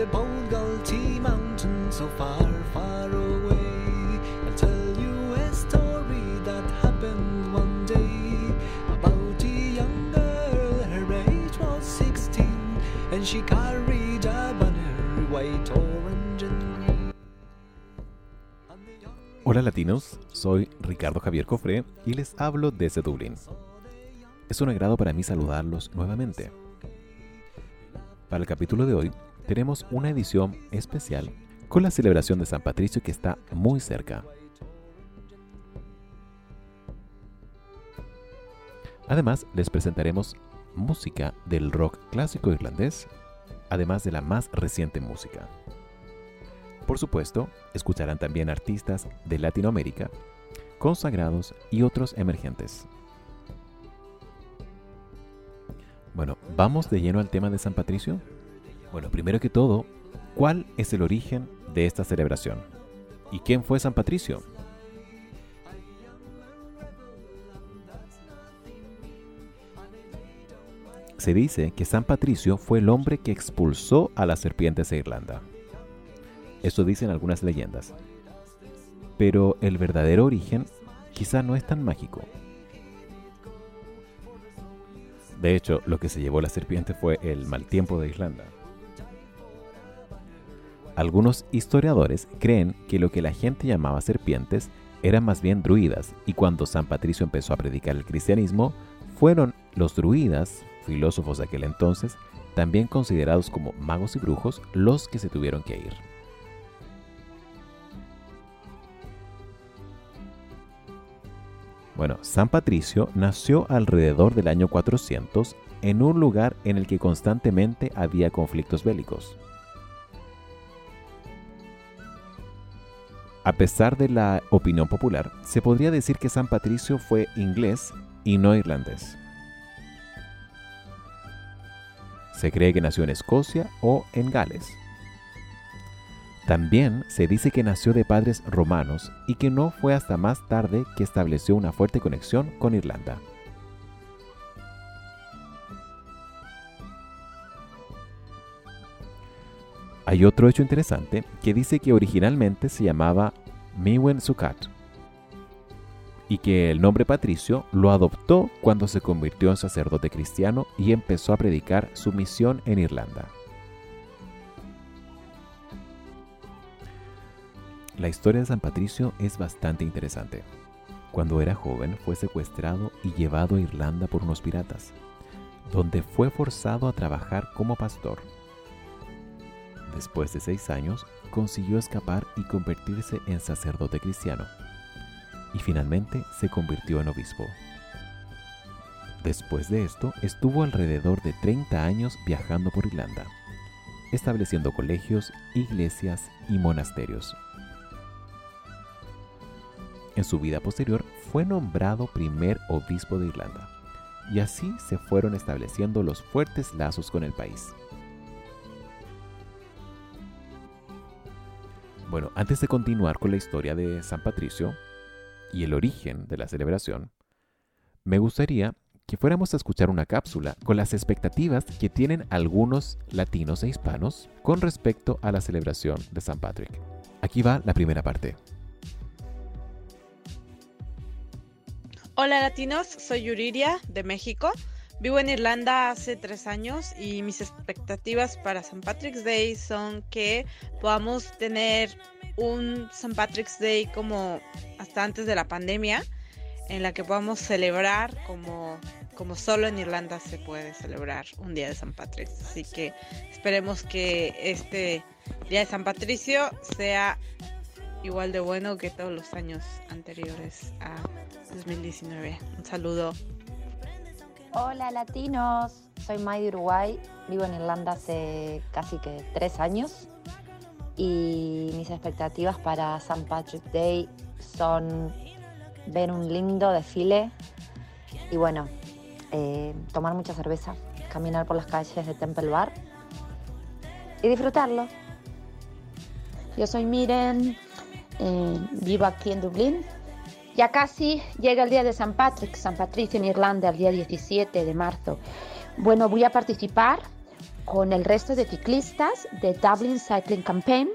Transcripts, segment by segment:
the Podgalty mountain so far, far away. I'll tell you a story that happened one day about a young girl. Her age was 16, and she carried a banner, white, orange, and green. Hola latinos, soy Ricardo Javier Cofré y les hablo desde Dublín. Es un agrado para mí saludarlos nuevamente. Para el capítulo de hoy tenemos una edición especial con la celebración de San Patricio que está muy cerca. Además, les presentaremos música del rock clásico irlandés, además de la más reciente música. Por supuesto, escucharán también artistas de Latinoamérica, consagrados y otros emergentes. Bueno, vamos de lleno al tema de San Patricio. Bueno, primero que todo, ¿cuál es el origen de esta celebración? ¿Y quién fue San Patricio? Se dice que San Patricio fue el hombre que expulsó a las serpientes de Irlanda. Eso dicen algunas leyendas. Pero el verdadero origen quizá no es tan mágico. De hecho, lo que se llevó la serpiente fue el mal tiempo de Irlanda. Algunos historiadores creen que lo que la gente llamaba serpientes eran más bien druidas, y cuando San Patricio empezó a predicar el cristianismo, fueron los druidas, filósofos de aquel entonces, también considerados como magos y brujos, los que se tuvieron que ir. Bueno, San Patricio nació alrededor del año 400 en un lugar en el que constantemente había conflictos bélicos. A pesar de la opinión popular, se podría decir que San Patricio fue inglés y no irlandés. Se cree que nació en Escocia o en Gales. También se dice que nació de padres romanos y que no fue hasta más tarde que estableció una fuerte conexión con Irlanda. Hay otro hecho interesante que dice que originalmente se llamaba Miwen Sukat y que el nombre Patricio lo adoptó cuando se convirtió en sacerdote cristiano y empezó a predicar su misión en Irlanda. La historia de San Patricio es bastante interesante. Cuando era joven fue secuestrado y llevado a Irlanda por unos piratas, donde fue forzado a trabajar como pastor. Después de seis años, consiguió escapar y convertirse en sacerdote cristiano, y finalmente se convirtió en obispo. Después de esto, estuvo alrededor de 30 años viajando por Irlanda, estableciendo colegios, iglesias y monasterios. En su vida posterior fue nombrado primer obispo de Irlanda, y así se fueron estableciendo los fuertes lazos con el país. Bueno, antes de continuar con la historia de San Patricio y el origen de la celebración, me gustaría que fuéramos a escuchar una cápsula con las expectativas que tienen algunos latinos e hispanos con respecto a la celebración de San Patrick. Aquí va la primera parte. Hola latinos, soy Yuriria de México. Vivo en Irlanda hace tres años y mis expectativas para St. Patrick's Day son que podamos tener un St. Patrick's Day como hasta antes de la pandemia, en la que podamos celebrar como, como solo en Irlanda se puede celebrar un día de San Patrick's. Así que esperemos que este día de San Patricio sea igual de bueno que todos los años anteriores a 2019. Un saludo. Hola latinos, soy May de Uruguay, vivo en Irlanda hace casi que tres años y mis expectativas para St. Patrick's Day son ver un lindo desfile y bueno, eh, tomar mucha cerveza, caminar por las calles de Temple Bar y disfrutarlo. Yo soy Miren, eh, vivo aquí en Dublín. Ya casi llega el día de San Patrick, San Patricio en Irlanda, el día 17 de marzo. Bueno, voy a participar con el resto de ciclistas de Dublin Cycling Campaign.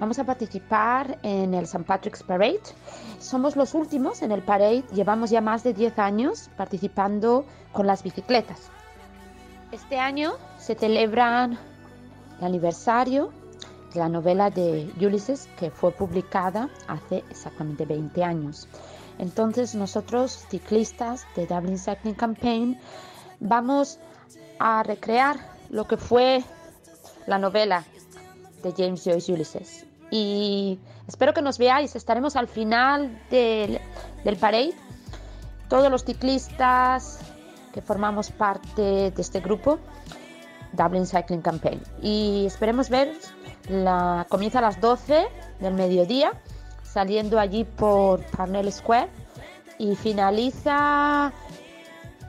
Vamos a participar en el St. Patrick's Parade. Somos los últimos en el parade, llevamos ya más de 10 años participando con las bicicletas. Este año se celebra el aniversario la novela de Ulysses que fue publicada hace exactamente 20 años. Entonces nosotros, ciclistas de Dublin Cycling Campaign, vamos a recrear lo que fue la novela de James Joyce Ulysses. Y espero que nos veáis, estaremos al final del, del parade. Todos los ciclistas que formamos parte de este grupo, Dublin Cycling Campaign. Y esperemos ver, la, comienza a las 12 del mediodía, saliendo allí por Parnell Square y finaliza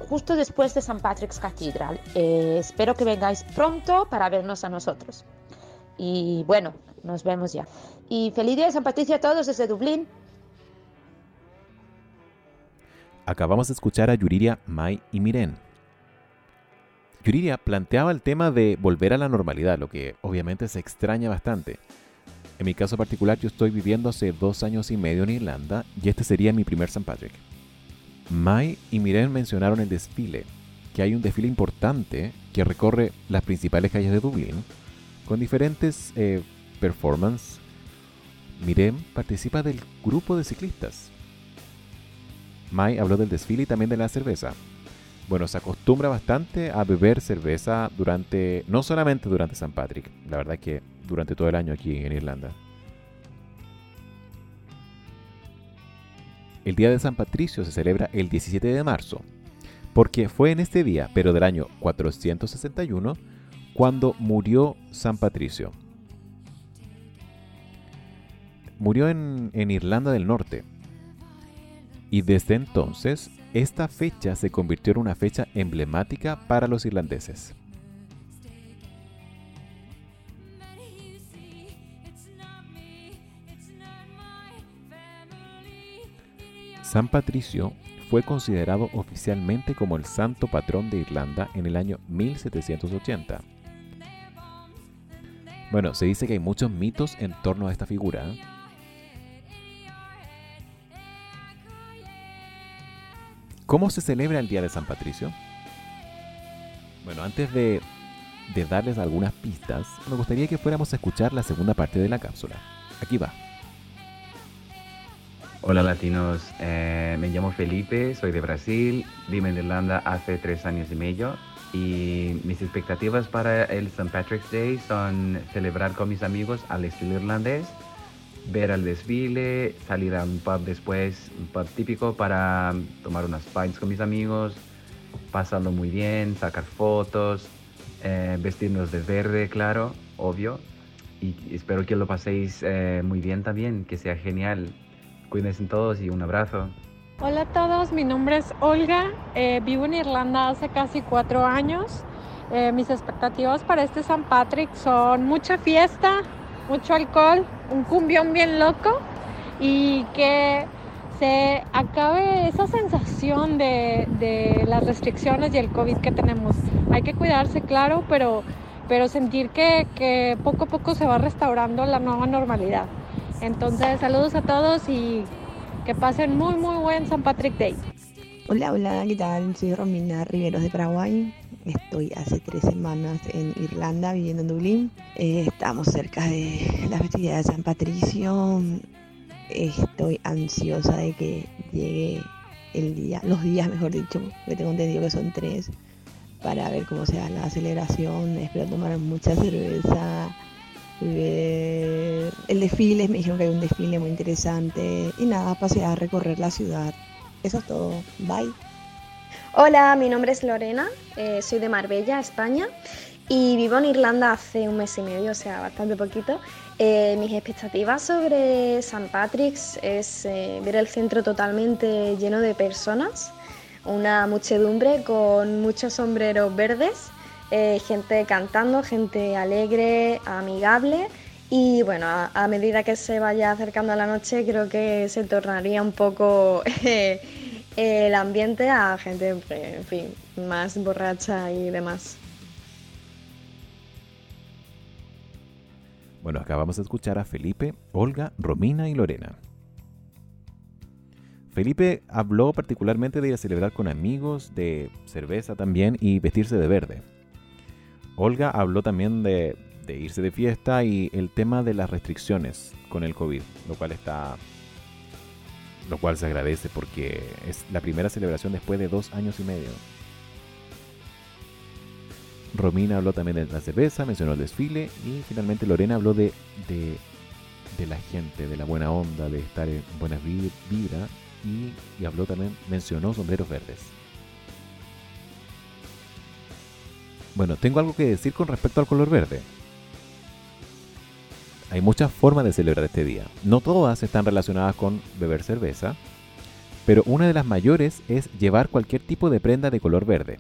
justo después de St. Patrick's Cathedral. Eh, espero que vengáis pronto para vernos a nosotros. Y bueno, nos vemos ya. Y feliz día de San Patricio a todos desde Dublín. Acabamos de escuchar a Yuriria, Mai y Miren. Yuriria planteaba el tema de volver a la normalidad, lo que obviamente se extraña bastante. En mi caso particular, yo estoy viviendo hace dos años y medio en Irlanda y este sería mi primer St. Patrick. Mai y Miren mencionaron el desfile, que hay un desfile importante que recorre las principales calles de Dublín, con diferentes eh, performances. Miren participa del grupo de ciclistas. Mai habló del desfile y también de la cerveza. Bueno, se acostumbra bastante a beber cerveza durante, no solamente durante San Patrick, la verdad que durante todo el año aquí en Irlanda. El Día de San Patricio se celebra el 17 de marzo, porque fue en este día, pero del año 461, cuando murió San Patricio. Murió en, en Irlanda del Norte, y desde entonces esta fecha se convirtió en una fecha emblemática para los irlandeses. San Patricio fue considerado oficialmente como el santo patrón de Irlanda en el año 1780. Bueno, se dice que hay muchos mitos en torno a esta figura. ¿eh? ¿Cómo se celebra el Día de San Patricio? Bueno, antes de, de, darles algunas pistas, me gustaría que fuéramos a escuchar la segunda parte de la cápsula. Aquí va. Hola latinos, eh, me llamo Felipe, soy de Brasil, vivo en Irlanda hace tres años y medio y mis expectativas para el St. Patrick's Day son celebrar con mis amigos al estilo irlandés ver el desfile, salir a un pub después, un pub típico para tomar unas pints con mis amigos, pasarlo muy bien, sacar fotos, eh, vestirnos de verde, claro, obvio. Y espero que lo paséis eh, muy bien también, que sea genial. Cuídense todos y un abrazo. Hola a todos, mi nombre es Olga, eh, vivo en Irlanda hace casi cuatro años. Eh, mis expectativas para este San Patrick son mucha fiesta, mucho alcohol, un cumbión bien loco y que se acabe esa sensación de, de, las restricciones y el COVID que tenemos. Hay que cuidarse, claro, pero, pero sentir que, que poco a poco se va restaurando la nueva normalidad. Entonces, saludos a todos y que pasen muy, muy buen San Patrick Day. Hola, hola, ¿qué tal? Soy Romina Riveros de Paraguay. Estoy hace tres semanas en Irlanda viviendo en Dublín. Eh, estamos cerca de la festividad de San Patricio. Estoy ansiosa de que llegue el día, los días mejor dicho, que tengo entendido que son tres, para ver cómo se da la celebración. Espero tomar mucha cerveza, ver el desfile. Me dijeron que hay un desfile muy interesante. Y nada, pasear, recorrer la ciudad. Eso es todo. Bye. Hola, mi nombre es Lorena, eh, soy de Marbella, España, y vivo en Irlanda hace un mes y medio, o sea, bastante poquito. Eh, mis expectativas sobre St. Patrick's es eh, ver el centro totalmente lleno de personas, una muchedumbre con muchos sombreros verdes, gente cantando, gente alegre, amigable. Y bueno, a, a, medida que se vaya acercando a la noche, creo que se tornaría un poco el ambiente a gente, en fin, más borracha y demás. Bueno, acá vamos a escuchar a Felipe, Olga, Romina y Lorena. Felipe habló particularmente de ir a celebrar con amigos, de cerveza también y vestirse de verde. Olga habló también de, de irse de fiesta y el tema de las restricciones con el COVID, lo cual está lo cual se agradece porque es la primera celebración después de dos años y medio. Romina habló también de la cerveza, mencionó el desfile y finalmente Lorena habló de, de, la gente, de la buena onda, de estar en buenas vibras y, y habló también, mencionó sombreros verdes. Bueno, tengo algo que decir con respecto al color verde. Hay muchas formas de celebrar este día. No todas están relacionadas con beber cerveza, pero una de las mayores es llevar cualquier tipo de prenda de color verde.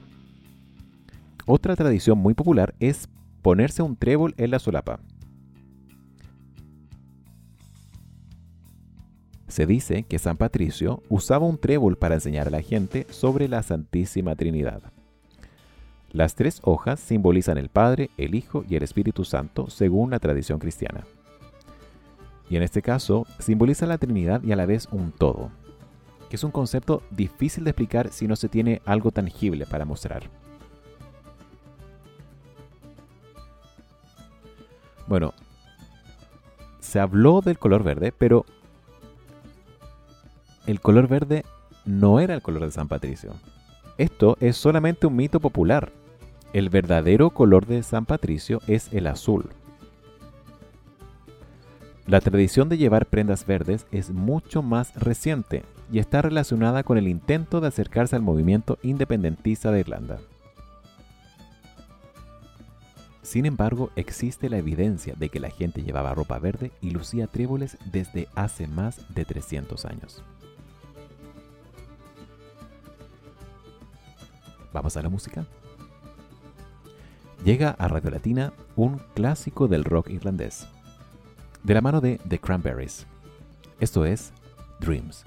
Otra tradición muy popular es ponerse un trébol en la solapa. Se dice que San Patricio usaba un trébol para enseñar a la gente sobre la Santísima Trinidad. Las tres hojas simbolizan el Padre, el Hijo y el Espíritu Santo según la tradición cristiana y en este caso simboliza la Trinidad y a la vez un todo, que es un concepto difícil de explicar si no se tiene algo tangible para mostrar. Bueno, se habló del color verde, pero el color verde no era el color de San Patricio. Esto es solamente un mito popular. El verdadero color de San Patricio es el azul. La tradición de llevar prendas verdes es mucho más reciente y está relacionada con el intento de acercarse al movimiento independentista de Irlanda. Sin embargo, existe la evidencia de que la gente llevaba ropa verde y lucía tréboles desde hace más de 300 años. ¿Vamos a la música? Llega a Radio Latina un clásico del rock irlandés de la mano de The Cranberries. Esto es Dreams.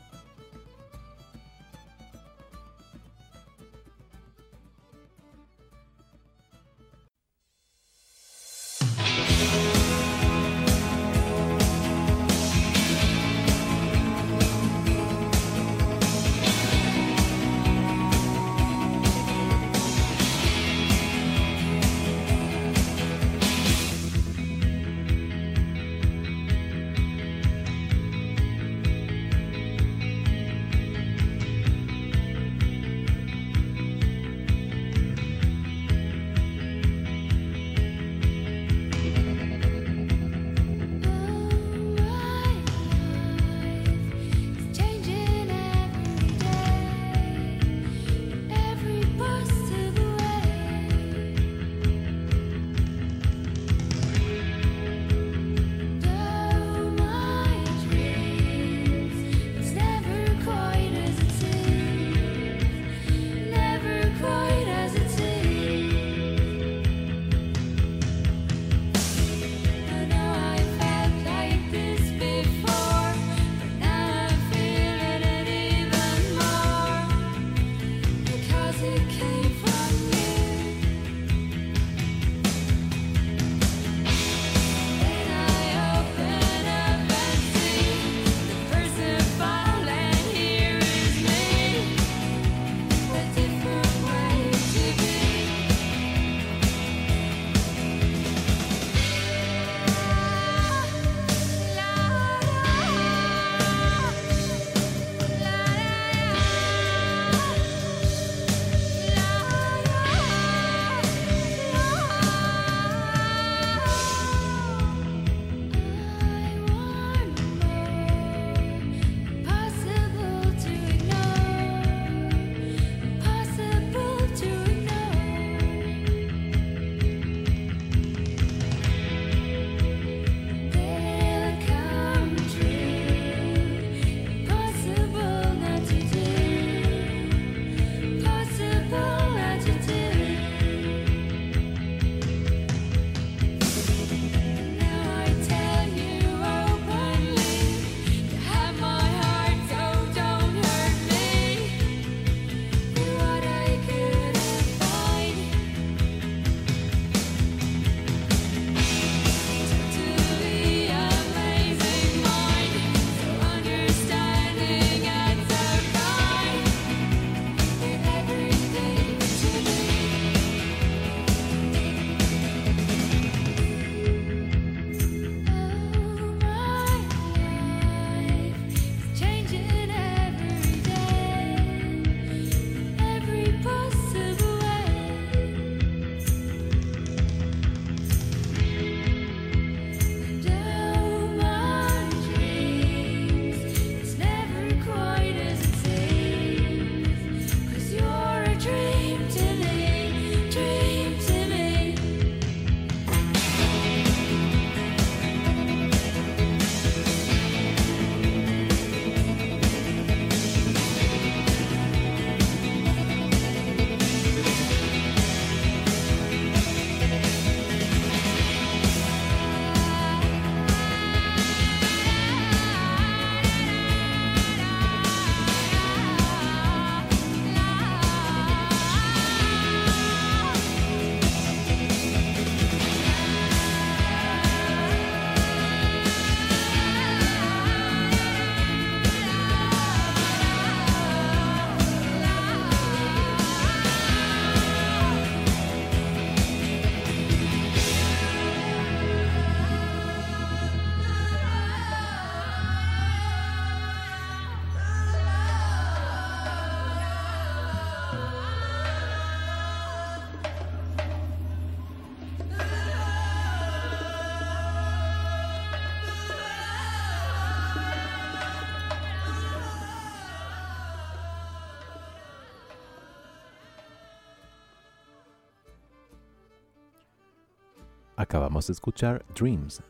Acabamos de escuchar Dreams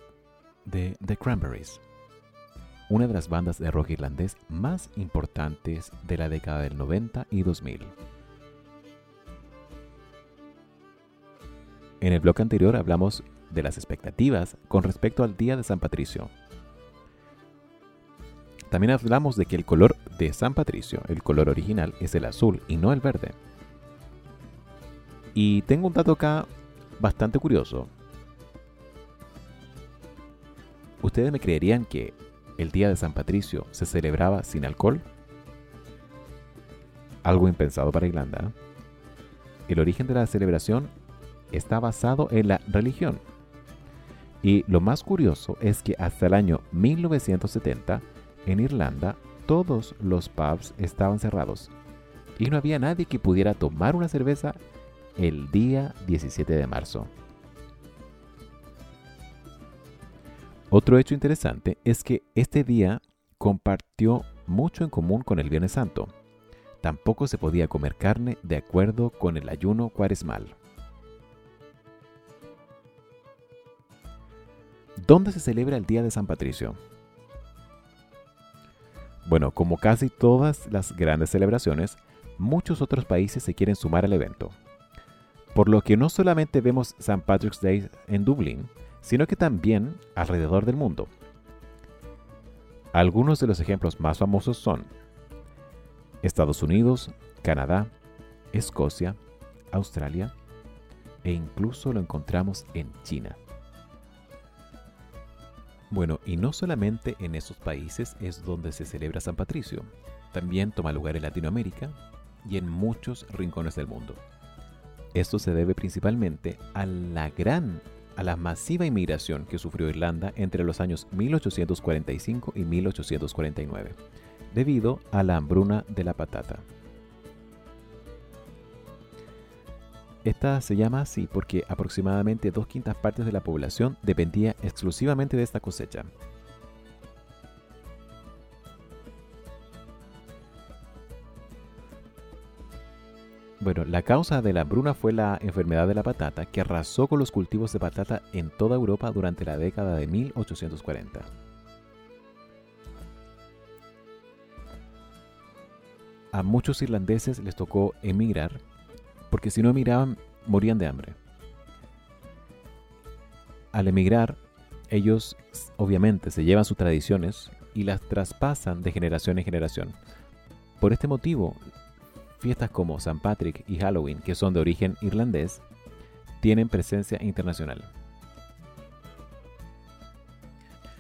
de The Cranberries, una de las bandas de rock irlandés más importantes de la década del 90 y 2000. En el bloque anterior hablamos de las expectativas con respecto al Día de San Patricio. También hablamos de que el color de San Patricio, el color original, es el azul y no el verde. Y tengo un dato acá bastante curioso. ¿Ustedes me creerían que el día de San Patricio se celebraba sin alcohol? Algo impensado para Irlanda. El origen de la celebración está basado en la religión. Y lo más curioso es que hasta el año 1970, en Irlanda, todos los pubs estaban cerrados. Y no había nadie que pudiera tomar una cerveza el día 17 de marzo. Otro hecho interesante es que este día compartió mucho en común con el Viernes Santo. Tampoco se podía comer carne de acuerdo con el ayuno cuaresmal. ¿Dónde se celebra el Día de San Patricio? Bueno, como casi todas las grandes celebraciones, muchos otros países se quieren sumar al evento. Por lo que no solamente vemos St. Patrick's Day en Dublín, sino que también alrededor del mundo. Algunos de los ejemplos más famosos son Estados Unidos, Canadá, Escocia, Australia e incluso lo encontramos en China. Bueno, y no solamente en esos países es donde se celebra San Patricio, también toma lugar en Latinoamérica y en muchos rincones del mundo. Esto se debe principalmente a la gran, a la masiva inmigración que sufrió Irlanda entre los años 1845 y 1849, debido a la hambruna de la patata. Esta se llama así porque aproximadamente dos quintas partes de la población dependía exclusivamente de esta cosecha. Bueno, la causa de la hambruna fue la enfermedad de la patata que arrasó con los cultivos de patata en toda Europa durante la década de 1840. A muchos irlandeses les tocó emigrar porque si no emigraban morían de hambre. Al emigrar, ellos obviamente se llevan sus tradiciones y las traspasan de generación en generación. Por este motivo, fiestas como San Patrick y Halloween, que son de origen irlandés, tienen presencia internacional.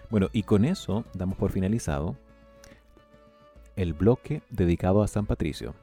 Bueno, y con eso damos por finalizado el bloque dedicado a San Patricio.